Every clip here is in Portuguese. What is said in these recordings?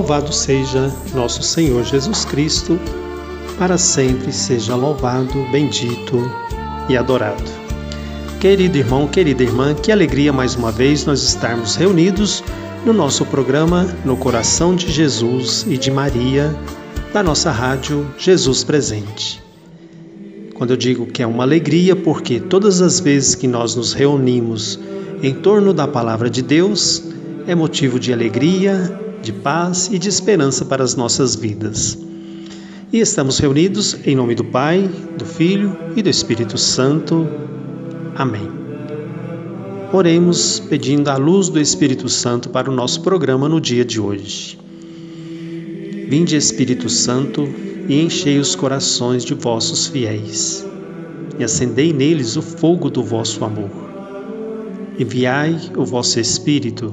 Louvado seja nosso Senhor Jesus Cristo, para sempre seja louvado, bendito e adorado. Querido irmão, querida irmã, que alegria mais uma vez nós estarmos reunidos no nosso programa No Coração de Jesus e de Maria, da nossa rádio Jesus Presente. Quando eu digo que é uma alegria, porque todas as vezes que nós nos reunimos em torno da palavra de Deus, é motivo de alegria, de paz e de esperança para as nossas vidas. E estamos reunidos em nome do Pai, do Filho e do Espírito Santo. Amém. Oremos pedindo a luz do Espírito Santo para o nosso programa no dia de hoje. Vinde, Espírito Santo, e enchei os corações de vossos fiéis, e acendei neles o fogo do vosso amor. Enviai o vosso Espírito,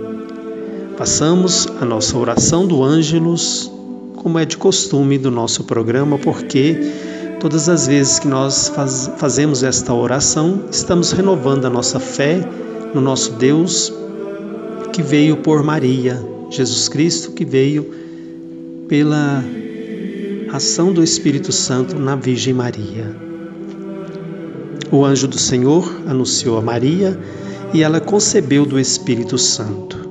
Façamos a nossa oração do Ângelus, como é de costume do nosso programa, porque todas as vezes que nós faz, fazemos esta oração, estamos renovando a nossa fé no nosso Deus que veio por Maria, Jesus Cristo que veio pela ação do Espírito Santo na Virgem Maria. O anjo do Senhor anunciou a Maria e ela concebeu do Espírito Santo.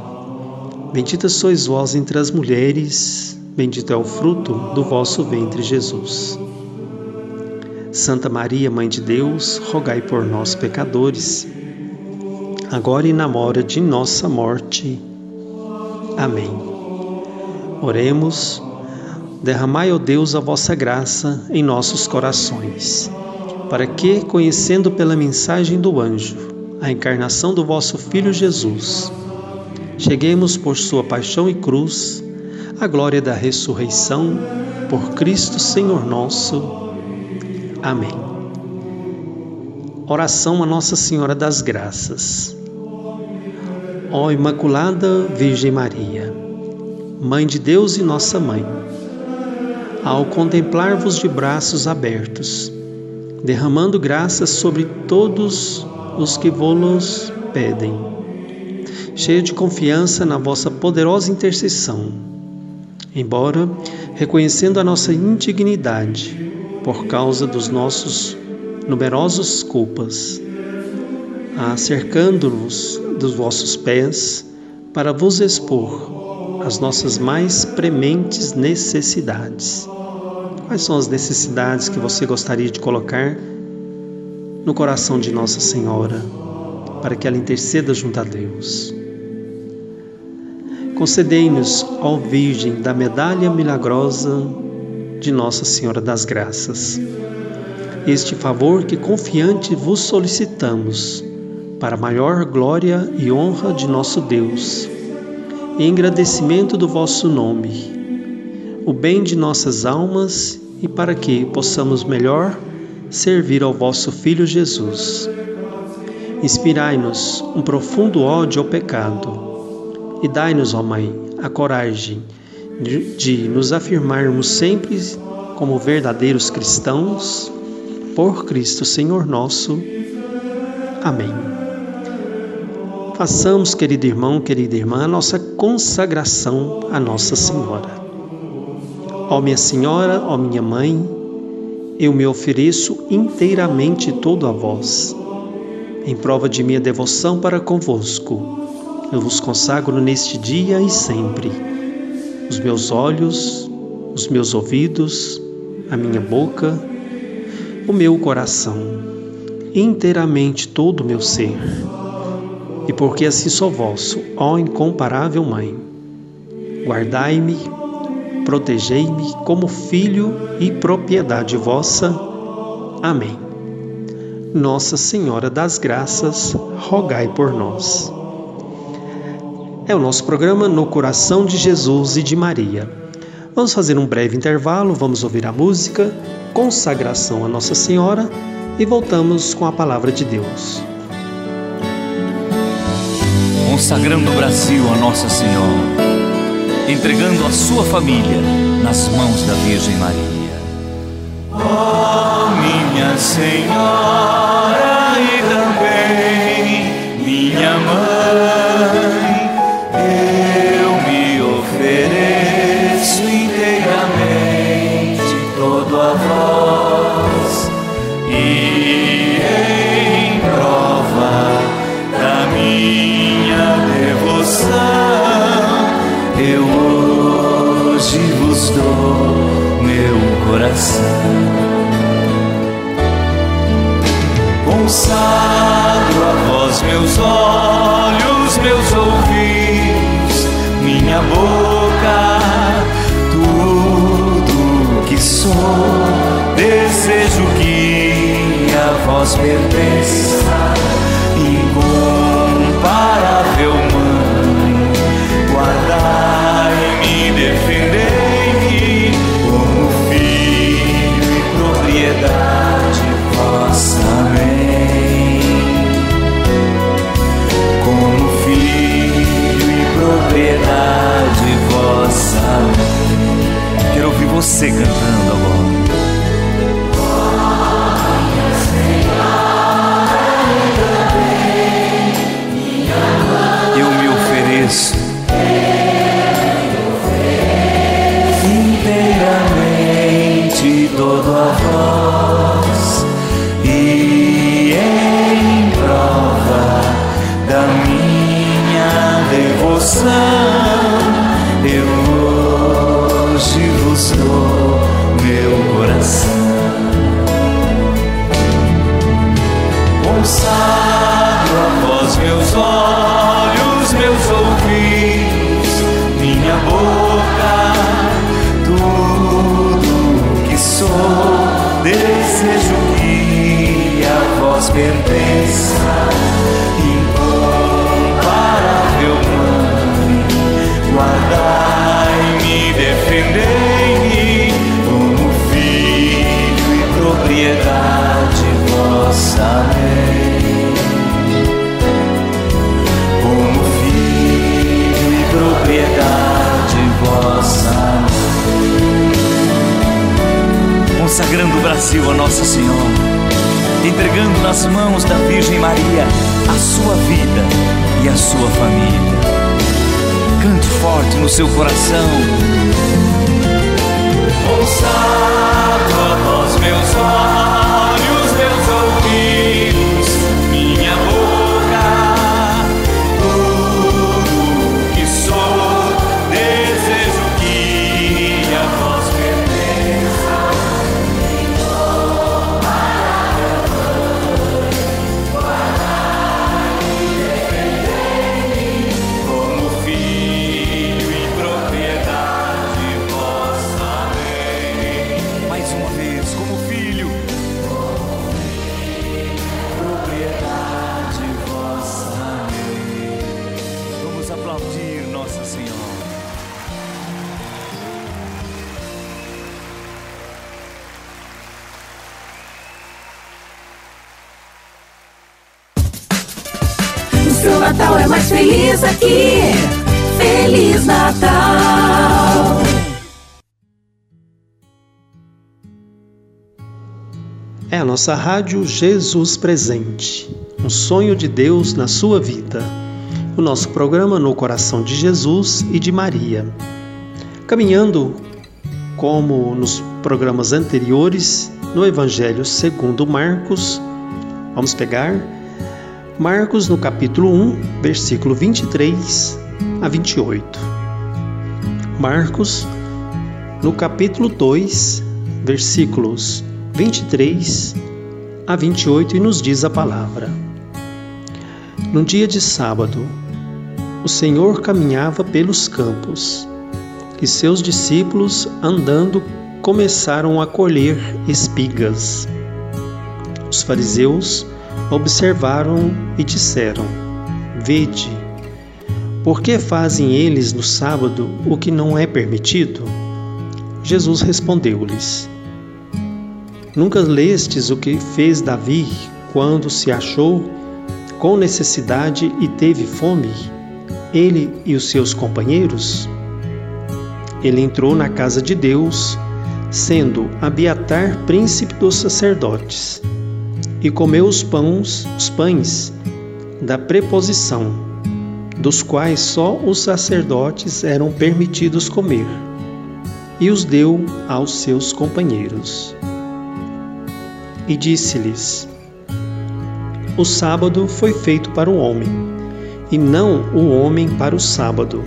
Bendita sois vós entre as mulheres, bendito é o fruto do vosso ventre, Jesus. Santa Maria, Mãe de Deus, rogai por nós, pecadores, agora e na hora de nossa morte. Amém. Oremos. Derramai, ó Deus, a vossa graça em nossos corações, para que, conhecendo pela mensagem do anjo a encarnação do vosso Filho Jesus, cheguemos por sua paixão e cruz à glória da ressurreição por Cristo Senhor nosso. Amém. Oração a Nossa Senhora das Graças. Ó Imaculada Virgem Maria, Mãe de Deus e nossa Mãe, ao contemplar-vos de braços abertos, derramando graças sobre todos os que vos pedem, cheia de confiança na vossa poderosa intercessão. Embora reconhecendo a nossa indignidade por causa dos nossos numerosos culpas, acercando-nos dos vossos pés para vos expor as nossas mais prementes necessidades. Quais são as necessidades que você gostaria de colocar no coração de Nossa Senhora para que ela interceda junto a Deus? Concedei-nos, ó Virgem da medalha milagrosa de Nossa Senhora das Graças, este favor que confiante vos solicitamos, para maior glória e honra de nosso Deus, em agradecimento do vosso nome, o bem de nossas almas e para que possamos melhor servir ao vosso Filho Jesus. Inspirai-nos um profundo ódio ao pecado e dai-nos, ó Mãe, a coragem de, nos afirmarmos sempre como verdadeiros cristãos, por Cristo Senhor nosso. Amém. Façamos, querido irmão, querida irmã, a nossa consagração à Nossa Senhora. Ó minha Senhora, ó minha Mãe, eu me ofereço inteiramente todo a vós, em prova de minha devoção para convosco. Eu vos consagro neste dia e sempre os meus olhos, os meus ouvidos, a minha boca, o meu coração, inteiramente todo o meu ser. E porque assim sou vosso, ó incomparável Mãe, guardai-me protegei-me como filho e propriedade vossa. Amém. Nossa Senhora das Graças, rogai por nós. É o nosso programa No Coração de Jesus e de Maria. Vamos fazer um breve intervalo, vamos ouvir a música Consagração a Nossa Senhora e voltamos com a palavra de Deus. Consagrando o Brasil a Nossa Senhora entregando a sua família nas mãos da Virgem Maria. Oh, minha Senhora e também minha mãe, coração. Consagro a vós meus olhos, meus ouvidos, minha boca, tudo que sou. Desejo que a vós pertença, você cantando agora. Defendei-me, como filho e propriedade vossa. Amém. Como filho e propriedade vossa. Amém consagrando o Brasil a Nossa Senhora, entregando nas mãos da Virgem Maria a sua vida e a sua família. Cante forte no seu coração. Consagro a vós meus olhos, feliz aqui. Feliz Natal. É a nossa rádio Jesus Presente, um sonho de Deus na sua vida. O nosso programa no coração de Jesus e de Maria. Caminhando como nos programas anteriores, no Evangelho segundo Marcos, vamos pegar Marcos no capítulo 1, versículo 23 a 28. Marcos no capítulo 2, versículos 23 a 28 e nos diz a palavra. Num dia de sábado, o Senhor caminhava pelos campos e seus discípulos, andando, começaram a colher espigas. Os fariseus observaram e disseram: Vede, por que fazem eles no sábado o que não é permitido? Jesus respondeu-lhes: Nunca lestes o que fez Davi quando se achou com necessidade e teve fome, ele e os seus companheiros? Ele entrou na casa de Deus, sendo Abiatar príncipe dos sacerdotes, e comeu os pães, os pães da preposição, dos quais só os sacerdotes eram permitidos comer, e os deu aos seus companheiros. E disse-lhes: O sábado foi feito para o homem, e não o homem para o sábado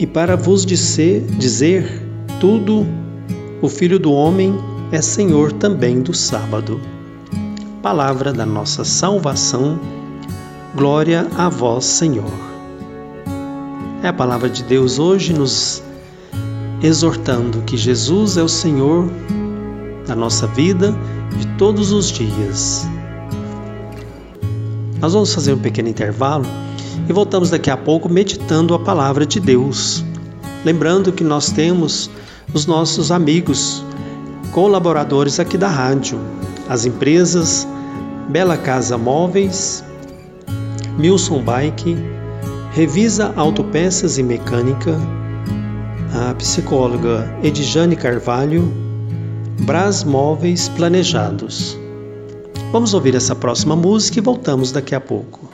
e para vos dizer, dizer tudo, o Filho do Homem é Senhor também do sábado. Palavra da nossa salvação, glória a vós, Senhor. É a palavra de Deus hoje nos exortando que Jesus é o Senhor da nossa vida de todos os dias. Nós vamos fazer um pequeno intervalo e voltamos daqui a pouco meditando a palavra de Deus. Lembrando que nós temos os nossos amigos, colaboradores aqui da rádio, as empresas Bela Casa Móveis, Milson Bike, Revisa Autopeças e Mecânica, a psicóloga Edjane Carvalho, Brás Móveis Planejados. Vamos ouvir essa próxima música e voltamos daqui a pouco.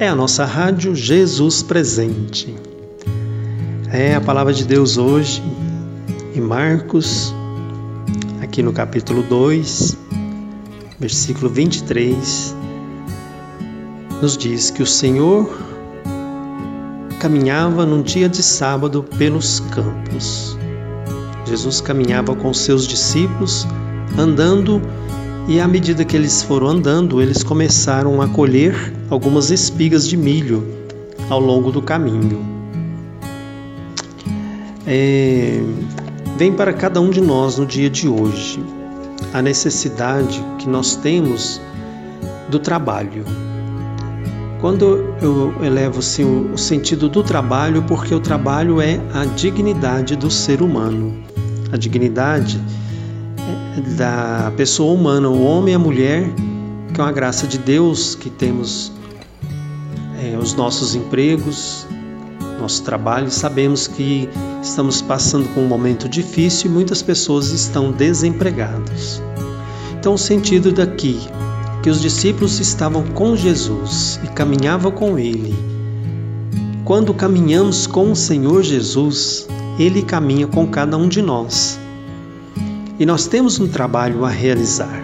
É a nossa rádio Jesus Presente. É a palavra de Deus hoje em Marcos, aqui no capítulo 2, versículo 23, nos diz que o Senhor caminhava num dia de sábado pelos campos. Jesus caminhava com seus discípulos, andando e à medida que eles foram andando, eles começaram a colher algumas espigas de milho ao longo do caminho. É, vem para cada um de nós no dia de hoje a necessidade que nós temos do trabalho. Quando eu elevo assim, o sentido do trabalho, porque o trabalho é a dignidade do ser humano. A dignidade da pessoa humana, o homem e a mulher, que é uma graça de Deus que temos é, os nossos empregos, nosso trabalho, sabemos que estamos passando por um momento difícil e muitas pessoas estão desempregadas. Então, o sentido daqui que os discípulos estavam com Jesus e caminhavam com Ele. Quando caminhamos com o Senhor Jesus, Ele caminha com cada um de nós. E nós temos um trabalho a realizar.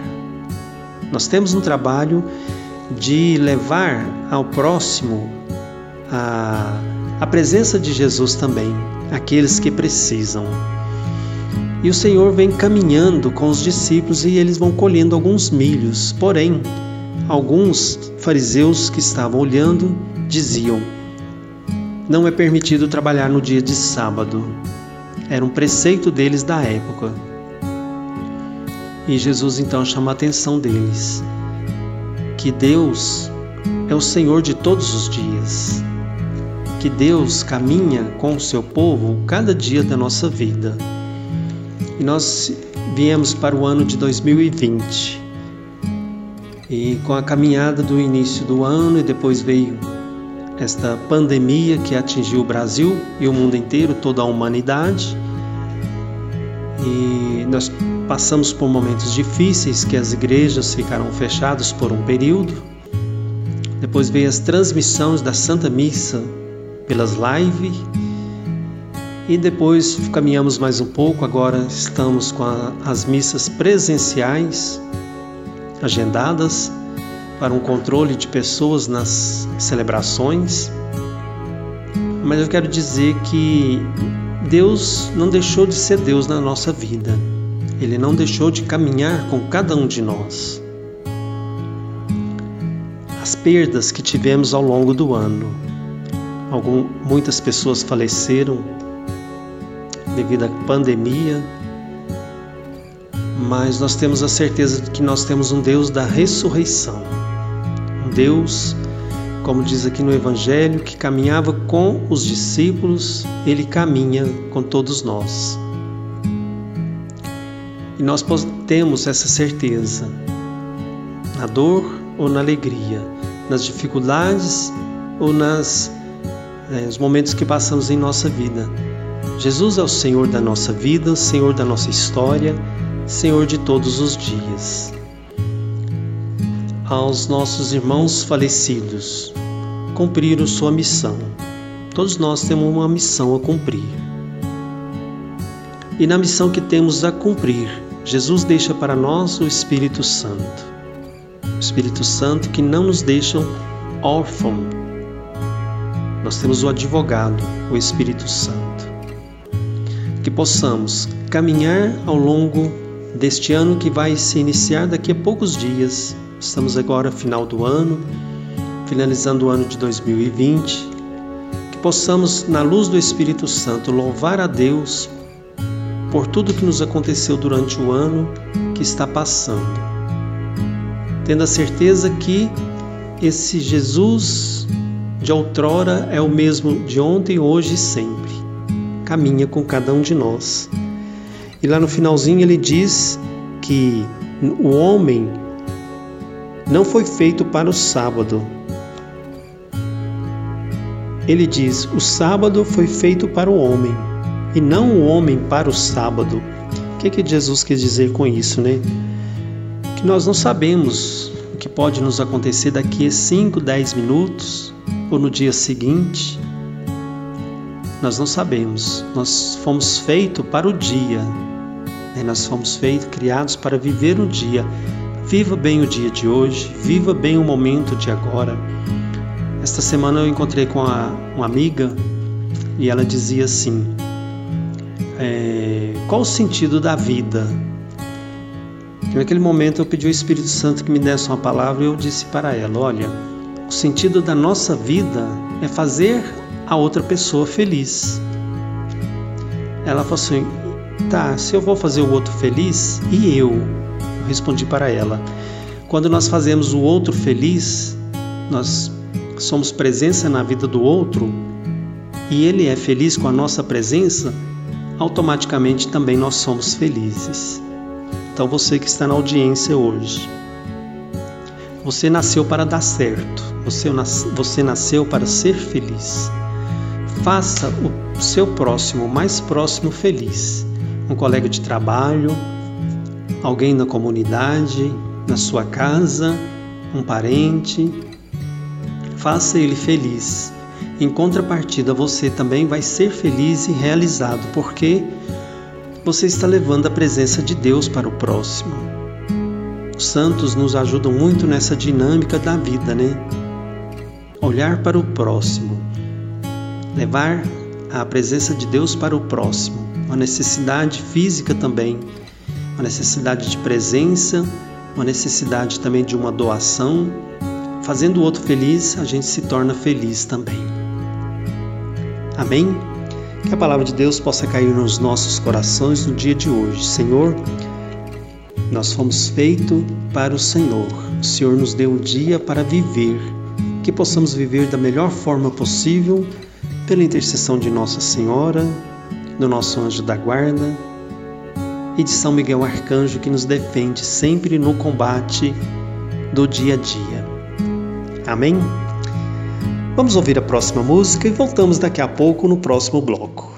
Nós temos um trabalho de levar ao próximo a, a presença de Jesus também, aqueles que precisam. E o Senhor vem caminhando com os discípulos e eles vão colhendo alguns milhos. Porém, alguns fariseus que estavam olhando diziam: Não é permitido trabalhar no dia de sábado. Era um preceito deles da época. E Jesus então chama a atenção deles que Deus é o Senhor de todos os dias, que Deus caminha com o seu povo cada dia da nossa vida. E nós viemos para o ano de 2020. E com a caminhada do início do ano e depois veio esta pandemia que atingiu o Brasil e o mundo inteiro, toda a humanidade. E nós Passamos por momentos difíceis que as igrejas ficaram fechadas por um período. Depois veio as transmissões da Santa Missa pelas lives. E depois caminhamos mais um pouco, agora estamos com a, as missas presenciais agendadas para um controle de pessoas nas celebrações. Mas eu quero dizer que Deus não deixou de ser Deus na nossa vida. Ele não deixou de caminhar com cada um de nós. As perdas que tivemos ao longo do ano. Algum, muitas pessoas faleceram devido à pandemia, mas nós temos a certeza de que nós temos um Deus da ressurreição. Um Deus, como diz aqui no Evangelho, que caminhava com os discípulos, ele caminha com todos nós. E nós temos essa certeza na dor ou na alegria, nas dificuldades ou nas é, os momentos que passamos em nossa vida. Jesus é o Senhor da nossa vida, Senhor da nossa história, Senhor de todos os dias. Aos nossos irmãos falecidos, cumpriram sua missão. Todos nós temos uma missão a cumprir. E na missão que temos a cumprir, Jesus deixa para nós o Espírito Santo. O Espírito Santo que não nos deixa órfãos. Nós temos o advogado, o Espírito Santo. Que possamos caminhar ao longo deste ano que vai se iniciar daqui a poucos dias. Estamos agora final do ano, finalizando o ano de 2020. Que possamos, na luz do Espírito Santo, louvar a Deus por tudo que nos aconteceu durante o ano que está passando. Tendo a certeza que esse Jesus de outrora é o mesmo de ontem, hoje e sempre. Caminha com cada um de nós. E lá no finalzinho ele diz que o homem não foi feito para o sábado. Ele diz: o sábado foi feito para o homem e não o homem para o sábado. O que, que Jesus quer dizer com isso, né? Que nós não sabemos o que pode nos acontecer daqui a 5, 10 minutos ou no dia seguinte. Nós não sabemos. Nós fomos feitos para o dia, né? Nós fomos feitos, criados para viver o dia. Viva bem o dia de hoje, viva bem o momento de agora. Esta semana eu encontrei com uma, uma amiga e ela dizia assim: é, Qual o sentido da vida? E naquele momento eu pedi ao Espírito Santo que me desse uma palavra e eu disse para ela: Olha, o sentido da nossa vida é fazer a outra pessoa feliz. Ela falou assim: Tá, se eu vou fazer o outro feliz, e eu? Eu respondi para ela: quando nós fazemos o outro feliz, nós somos presença na vida do outro e ele é feliz com a nossa presença, automaticamente também nós somos felizes. Então você que está na audiência hoje, você nasceu para dar certo, você, você nasceu para ser feliz. Faça o seu próximo, mais próximo, feliz um colega de trabalho, alguém na comunidade, na sua casa, um parente. Faça ele feliz. Em contrapartida, você também vai ser feliz e realizado, porque você está levando a presença de Deus para o próximo. Os santos nos ajudam muito nessa dinâmica da vida, né? Olhar para o próximo, levar a presença de Deus para o próximo uma necessidade física também, uma necessidade de presença, uma necessidade também de uma doação. Fazendo o outro feliz, a gente se torna feliz também. Amém? Que a palavra de Deus possa cair nos nossos corações no dia de hoje. Senhor, nós fomos feitos para o Senhor. O Senhor nos deu o dia para viver. Que possamos viver da melhor forma possível, pela intercessão de Nossa Senhora, do nosso anjo da guarda e de São Miguel Arcanjo que nos defende sempre no combate do dia a dia. Amém? Vamos ouvir a próxima música e voltamos daqui a pouco no próximo bloco.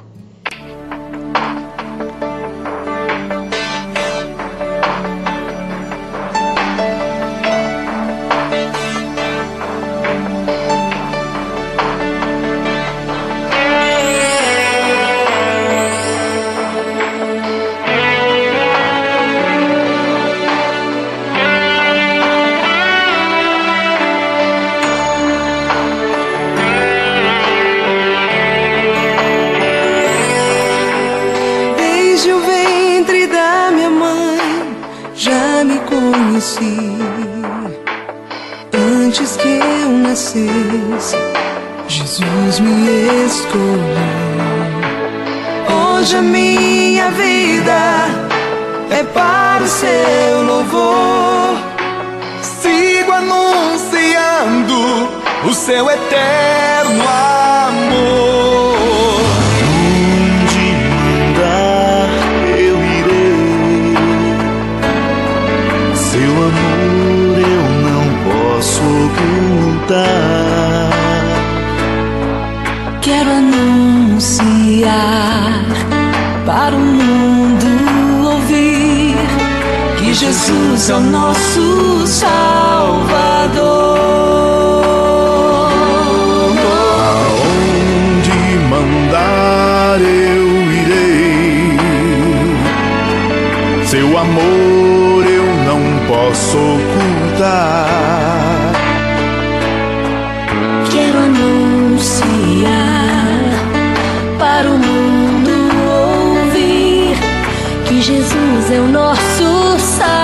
Jesus é o nosso Salvador.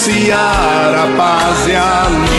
Anunciar a paz e a liberdade.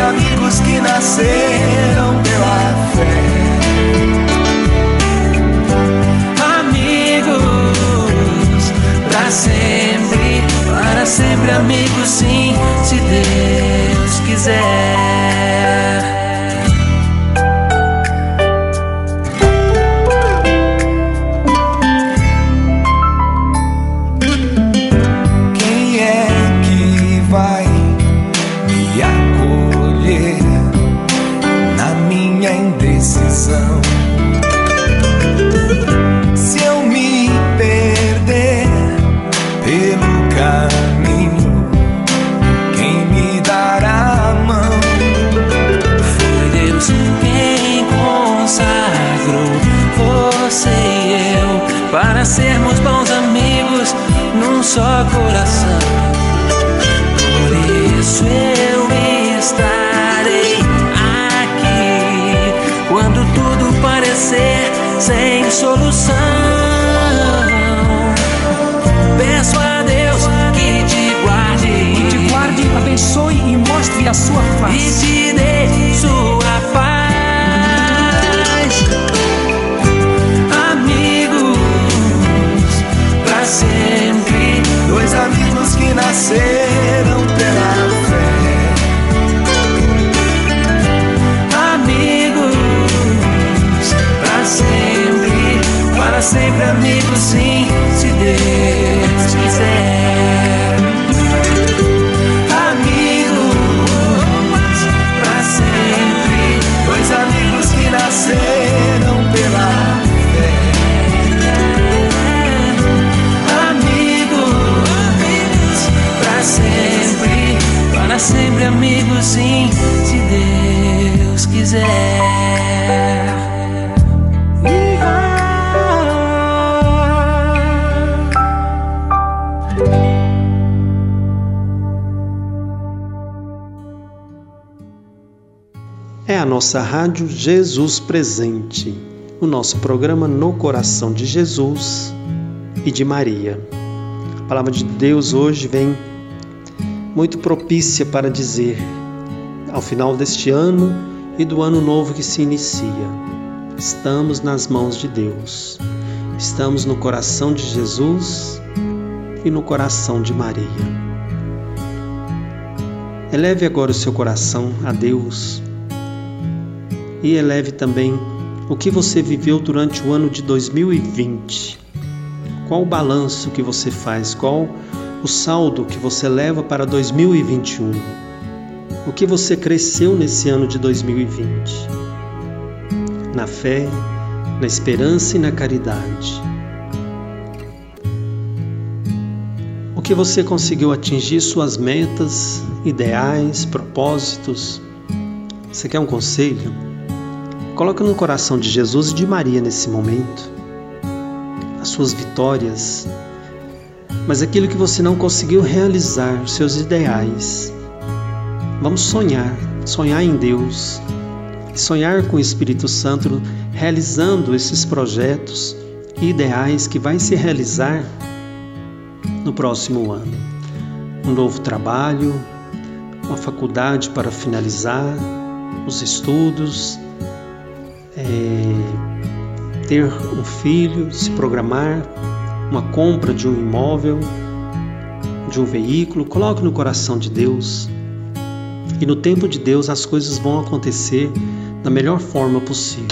Amigos que nasceram nossa rádio Jesus Presente, o nosso programa No Coração de Jesus e de Maria. A palavra de Deus hoje vem muito propícia para dizer, ao final deste ano e do ano novo que se inicia, estamos nas mãos de Deus, estamos no coração de Jesus e no coração de Maria. Eleve agora o seu coração a Deus e eleve também o que você viveu durante o ano de 2020. Qual o balanço que você faz? Qual o saldo que você leva para 2021? O que você cresceu nesse ano de 2020? Na fé, na esperança e na caridade. O que você conseguiu atingir suas metas, ideais, propósitos? Você quer um conselho? Coloca no coração de Jesus e de Maria nesse momento as suas vitórias, mas aquilo que você não conseguiu realizar, seus ideais. Vamos sonhar, sonhar em Deus, sonhar com o Espírito Santo realizando esses projetos e ideais que vai se realizar no próximo ano. Um novo trabalho, uma faculdade para finalizar, os estudos, é, ter um filho, se programar, uma compra de um imóvel, de um veículo, coloque no coração de Deus. E no tempo de Deus as coisas vão acontecer da melhor forma possível.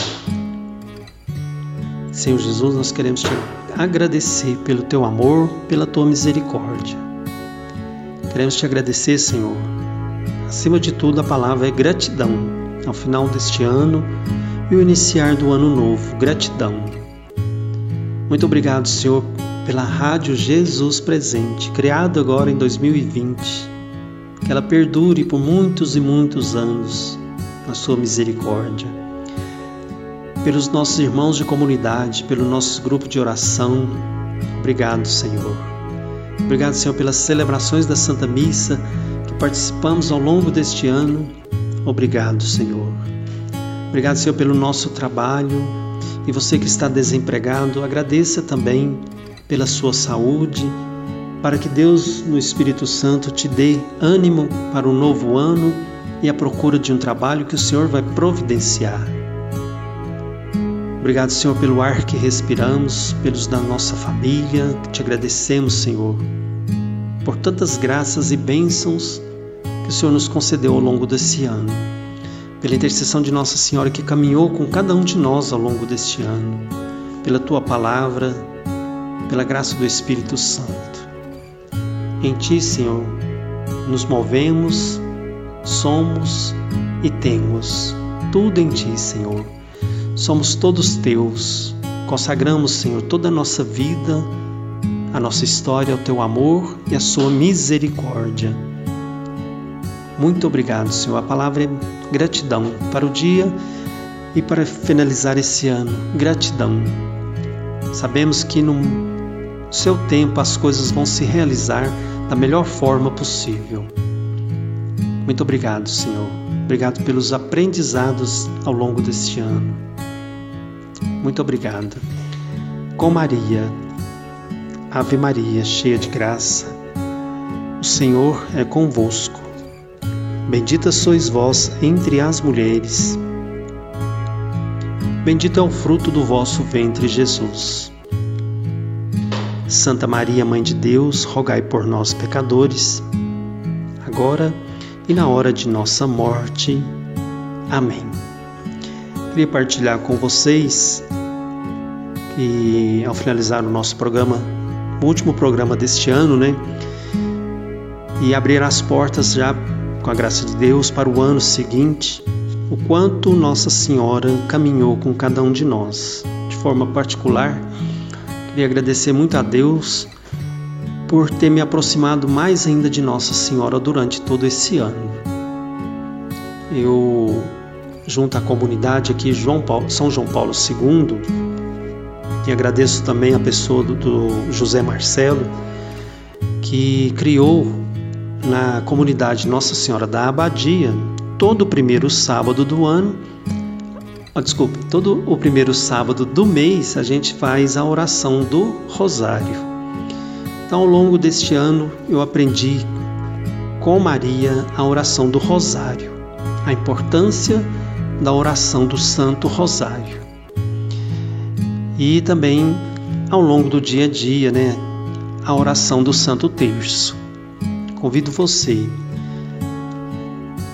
Senhor Jesus, nós queremos te agradecer pelo teu amor, pela tua misericórdia. Queremos te agradecer, Senhor. Acima de tudo, a palavra é gratidão. Ao final deste ano, e o iniciar do ano novo. Gratidão. Muito obrigado, Senhor, pela Rádio Jesus Presente, criada agora em 2020. Que ela perdure por muitos e muitos anos na sua misericórdia. Pelos nossos irmãos de comunidade, pelo nosso grupo de oração. Obrigado, Senhor. Obrigado, Senhor, pelas celebrações da Santa Missa que participamos ao longo deste ano. Obrigado, Senhor. Obrigado, Senhor, pelo nosso trabalho. E você que está desempregado, agradeça também pela sua saúde, para que Deus, no Espírito Santo, te dê ânimo para o um novo ano e a procura de um trabalho que o Senhor vai providenciar. Obrigado, Senhor, pelo ar que respiramos, pelos da nossa família. Te agradecemos, Senhor, por tantas graças e bênçãos que o Senhor nos concedeu ao longo desse ano pela intercessão de Nossa Senhora que caminhou com cada um de nós ao longo deste ano, pela tua palavra, pela graça do Espírito Santo. Em ti, Senhor, nos movemos, somos e temos tudo em ti, Senhor. Somos todos teus. Consagramos, Senhor, toda a nossa vida, a nossa história ao teu amor e à sua misericórdia. Muito obrigado, Senhor. A palavra é gratidão para o dia e para finalizar esse ano. Gratidão. Sabemos que no seu tempo as coisas vão se realizar da melhor forma possível. Muito obrigado, Senhor. Obrigado pelos aprendizados ao longo deste ano. Muito obrigado. Com Maria, Ave Maria, cheia de graça, o Senhor é convosco. Bendita sois vós entre as mulheres. Bendito é o fruto do vosso ventre, Jesus. Santa Maria, Mãe de Deus, rogai por nós, pecadores, agora e na hora de nossa morte. Amém. Queria partilhar com vocês e ao finalizar o nosso programa, o último programa deste ano, né? E abrir as portas já com a graça de Deus para o ano seguinte, o quanto Nossa Senhora caminhou com cada um de nós. De forma particular, queria agradecer muito a Deus por ter me aproximado mais ainda de Nossa Senhora durante todo esse ano. Eu, junto à comunidade aqui João Paulo, São João Paulo II, e agradeço também a pessoa do, do José Marcelo, que criou na comunidade Nossa Senhora da Abadia, todo o primeiro sábado do ano, oh, desculpe, todo o primeiro sábado do mês a gente faz a oração do Rosário. Então, ao longo deste ano, eu aprendi com Maria a oração do Rosário, a importância da oração do Santo Rosário. E também, ao longo do dia a dia, né, a oração do Santo Terço. Convido você.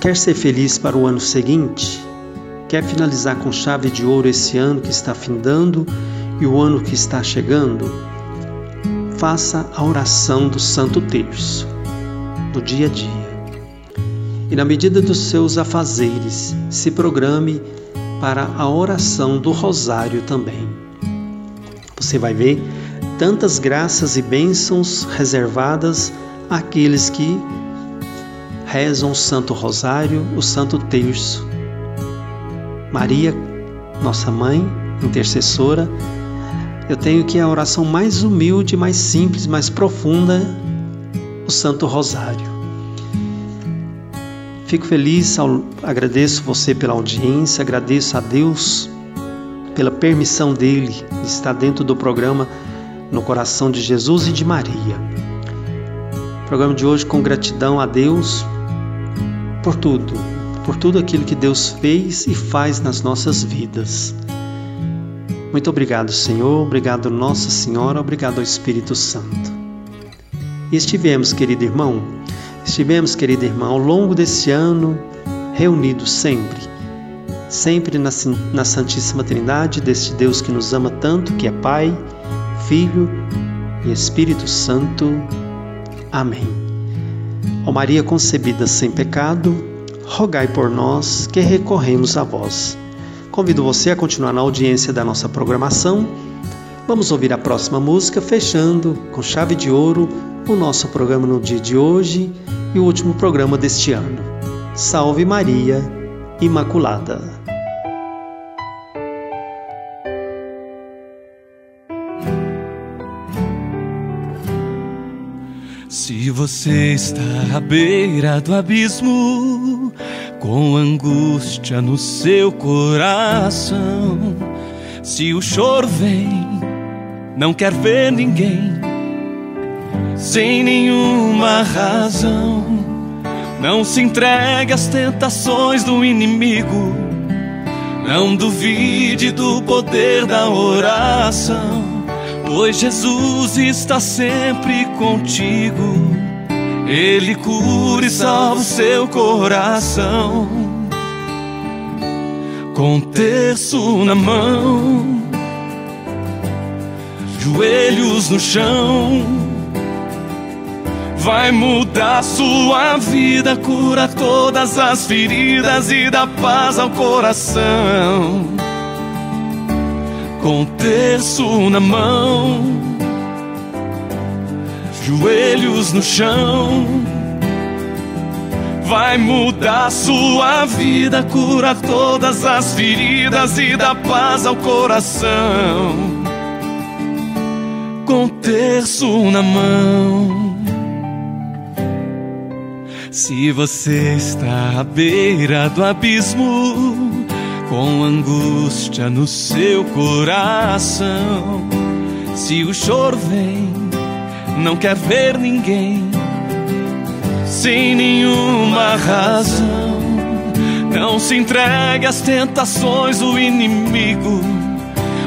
Quer ser feliz para o ano seguinte? Quer finalizar com chave de ouro esse ano que está findando e o ano que está chegando? faça a oração do Santo Terço, no dia a dia. E na medida dos seus afazeres, se programe para a oração do Rosário também. Você vai ver tantas graças e bênçãos reservadas àqueles que rezam o Santo Rosário, o Santo Terço. Maria, nossa mãe, intercessora, eu tenho que a oração mais humilde, mais simples, mais profunda, o Santo Rosário. Fico feliz, agradeço você pela audiência, agradeço a Deus pela permissão dele de estar dentro do programa No Coração de Jesus e de Maria. Programa de hoje com gratidão a Deus por tudo, por tudo aquilo que Deus fez e faz nas nossas vidas. Muito obrigado, Senhor, obrigado, Nossa Senhora, obrigado ao Espírito Santo. E estivemos, querido irmão, estivemos, querida irmã, ao longo desse ano, reunidos sempre, sempre na, na Santíssima Trindade, deste Deus que nos ama tanto, que é Pai, Filho e Espírito Santo. Amém. Ó Maria concebida sem pecado, rogai por nós que recorremos a vós. Convido você a continuar na audiência da nossa programação. Vamos ouvir a próxima música, fechando com chave de ouro o nosso programa no dia de hoje e o último programa deste ano. Salve Maria Imaculada. Você está à beira do abismo, com angústia no seu coração. Se o choro vem, não quer ver ninguém, sem nenhuma razão. Não se entregue às tentações do inimigo. Não duvide do poder da oração, pois Jesus está sempre contigo ele cura e salva o seu coração. Com terço na mão, joelhos no chão. Vai mudar sua vida, cura todas as feridas e dá paz ao coração. Com terço na mão joelhos no chão. Vai mudar sua vida, cura todas as feridas e dá paz ao coração. Com terço na mão. Se você está à beira do abismo, com angústia no seu coração, se o choro vem não quer ver ninguém sem nenhuma razão. Não se entregue às tentações do inimigo.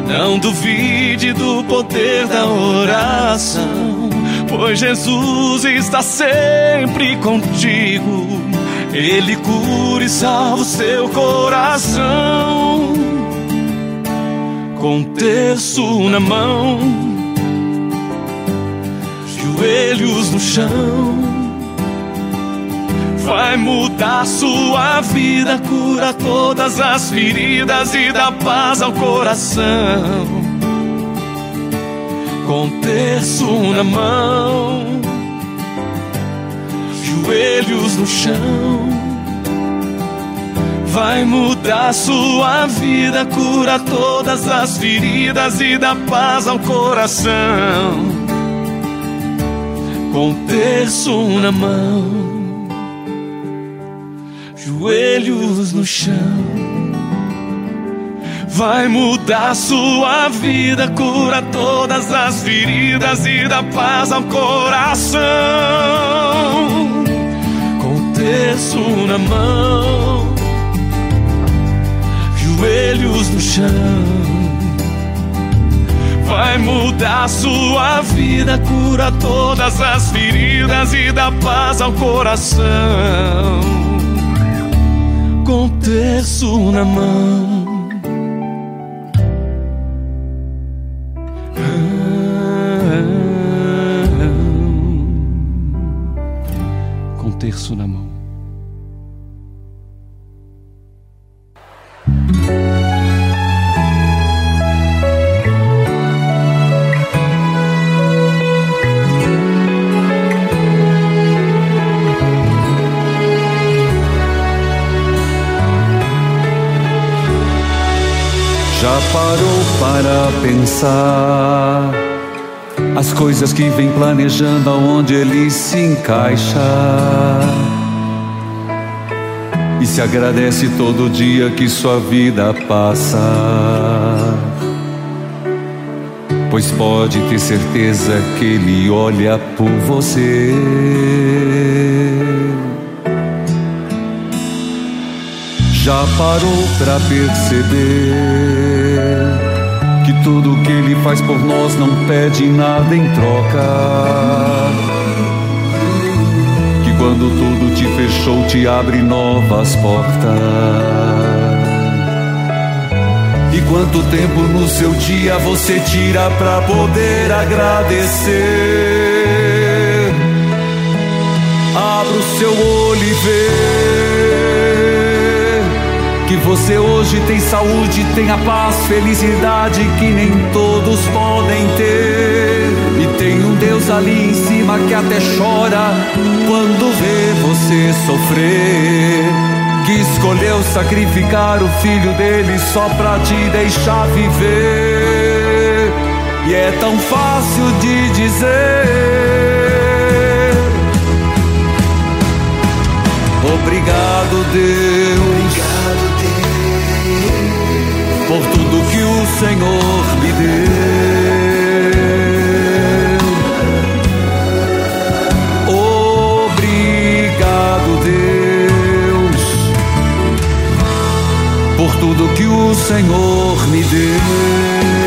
Não duvide do poder da oração, pois Jesus está sempre contigo. Ele cura e salva o seu coração com terço na mão, joelhos no chão. Vai mudar sua vida, cura todas as feridas e dá paz ao coração. Com terço na mão, joelhos no chão vai mudar sua vida, cura todas as feridas e dá paz ao coração. Com terço na mão, joelhos no chão. Vai mudar sua vida, cura todas as feridas e dá paz ao coração. Com terço na mão joelhos no chão. Vai mudar sua vida, cura todas as feridas e dá paz ao coração. Com terço na mão. Com terço na mão. Pensar as coisas que vem planejando aonde ele se encaixa? E se agradece todo dia que sua vida passa. Pois pode ter certeza que ele olha por você. Já parou pra perceber que tudo que ele faz por nós não pede nada em troca? Que quando tudo te fechou, te abre novas portas. E quanto tempo no seu dia você tira pra poder agradecer? Abra o seu olho e que você hoje tem saúde, tem a paz, felicidade que nem todos podem ter. E tem um Deus ali em cima que até chora quando vê você sofrer. Que escolheu sacrificar o filho dele só pra te deixar viver. E é tão fácil de dizer. Obrigado, Deus. Por tudo que o Senhor me deu. Obrigado, Deus. Por tudo que o Senhor me deu.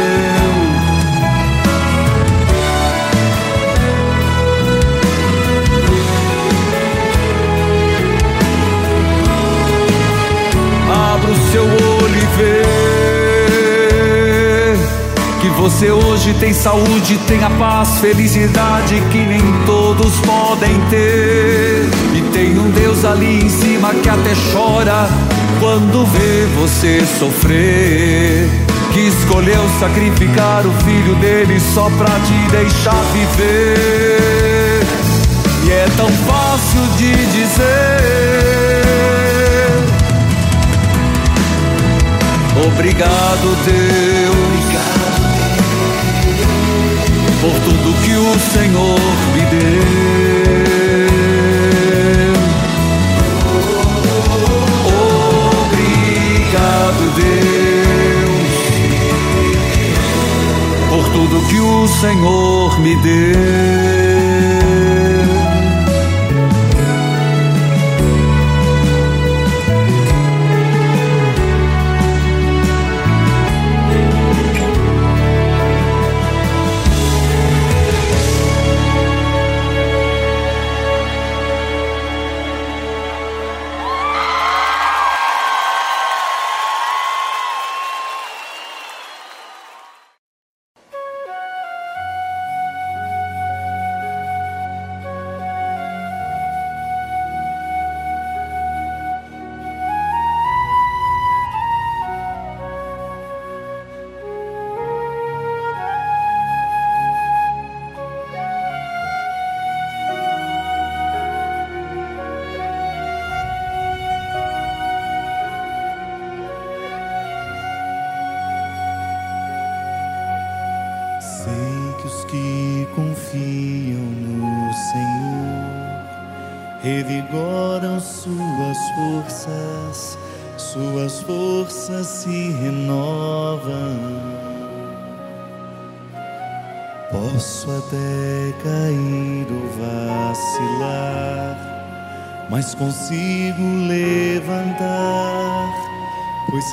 Você hoje tem saúde, tem a paz, felicidade que nem todos podem ter. E tem um Deus ali em cima que até chora quando vê você sofrer. Que escolheu sacrificar o filho dele só pra te deixar viver. E é tão fácil de dizer. Obrigado, Deus, por tudo que o Senhor me deu. Obrigado, Deus, por tudo que o Senhor me deu.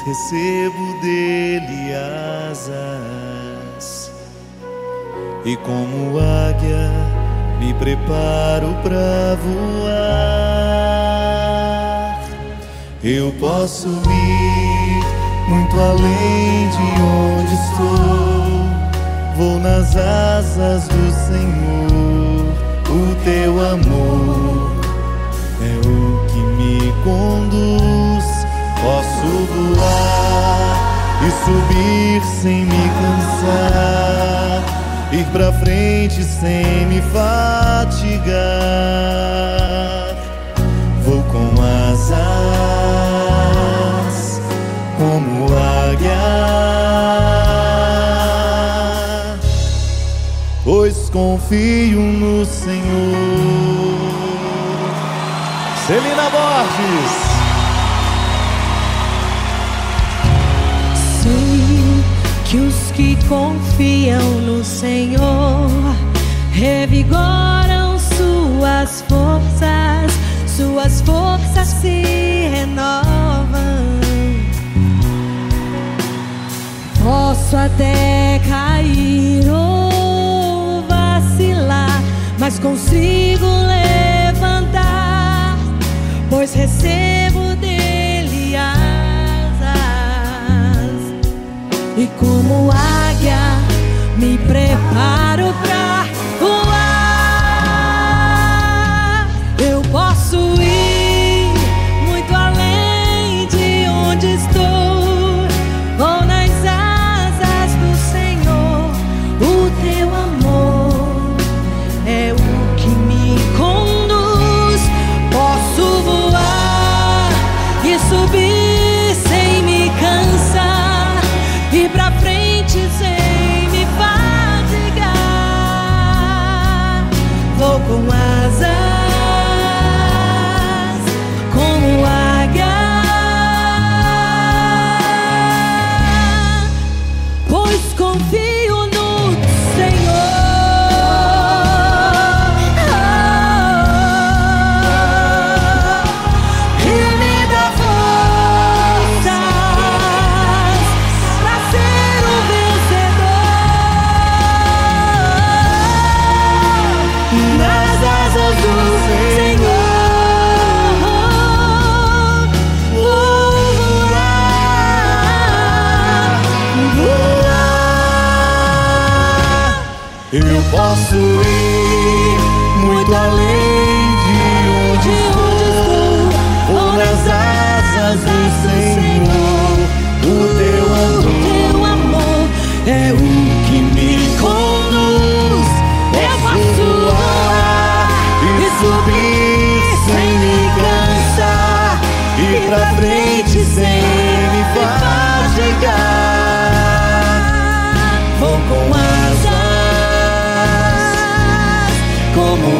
Recebo dele asas. E como águia, me preparo para voar. Eu posso ir muito além de onde estou Vou nas asas do Senhor, o teu amor é o que me conduz. Posso voar e subir sem me cansar, ir pra frente sem me fatigar. Vou com asas como águia. pois confio no Senhor. Celina Borges. Confiam no Senhor revigoram suas forças, suas forças se renovam. Posso até cair mas consigo levantar, pois recebo dele asas e como águia me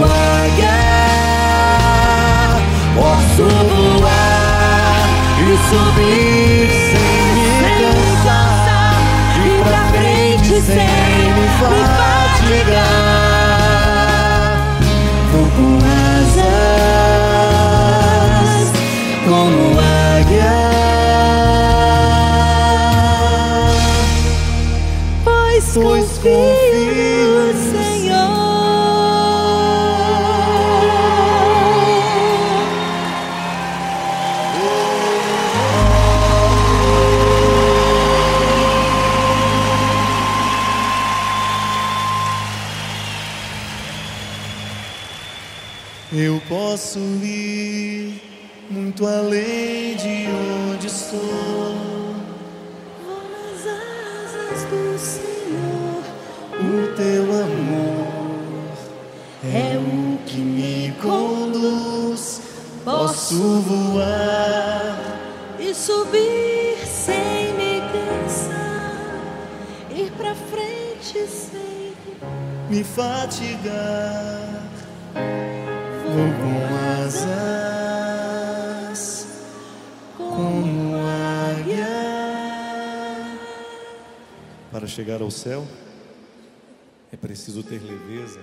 águia. Posso voar e subir sem me cansar, ir pra frente sem me fatigar. Vou com asas como águia. Pois confio, Eu ao céu, é preciso ter leveza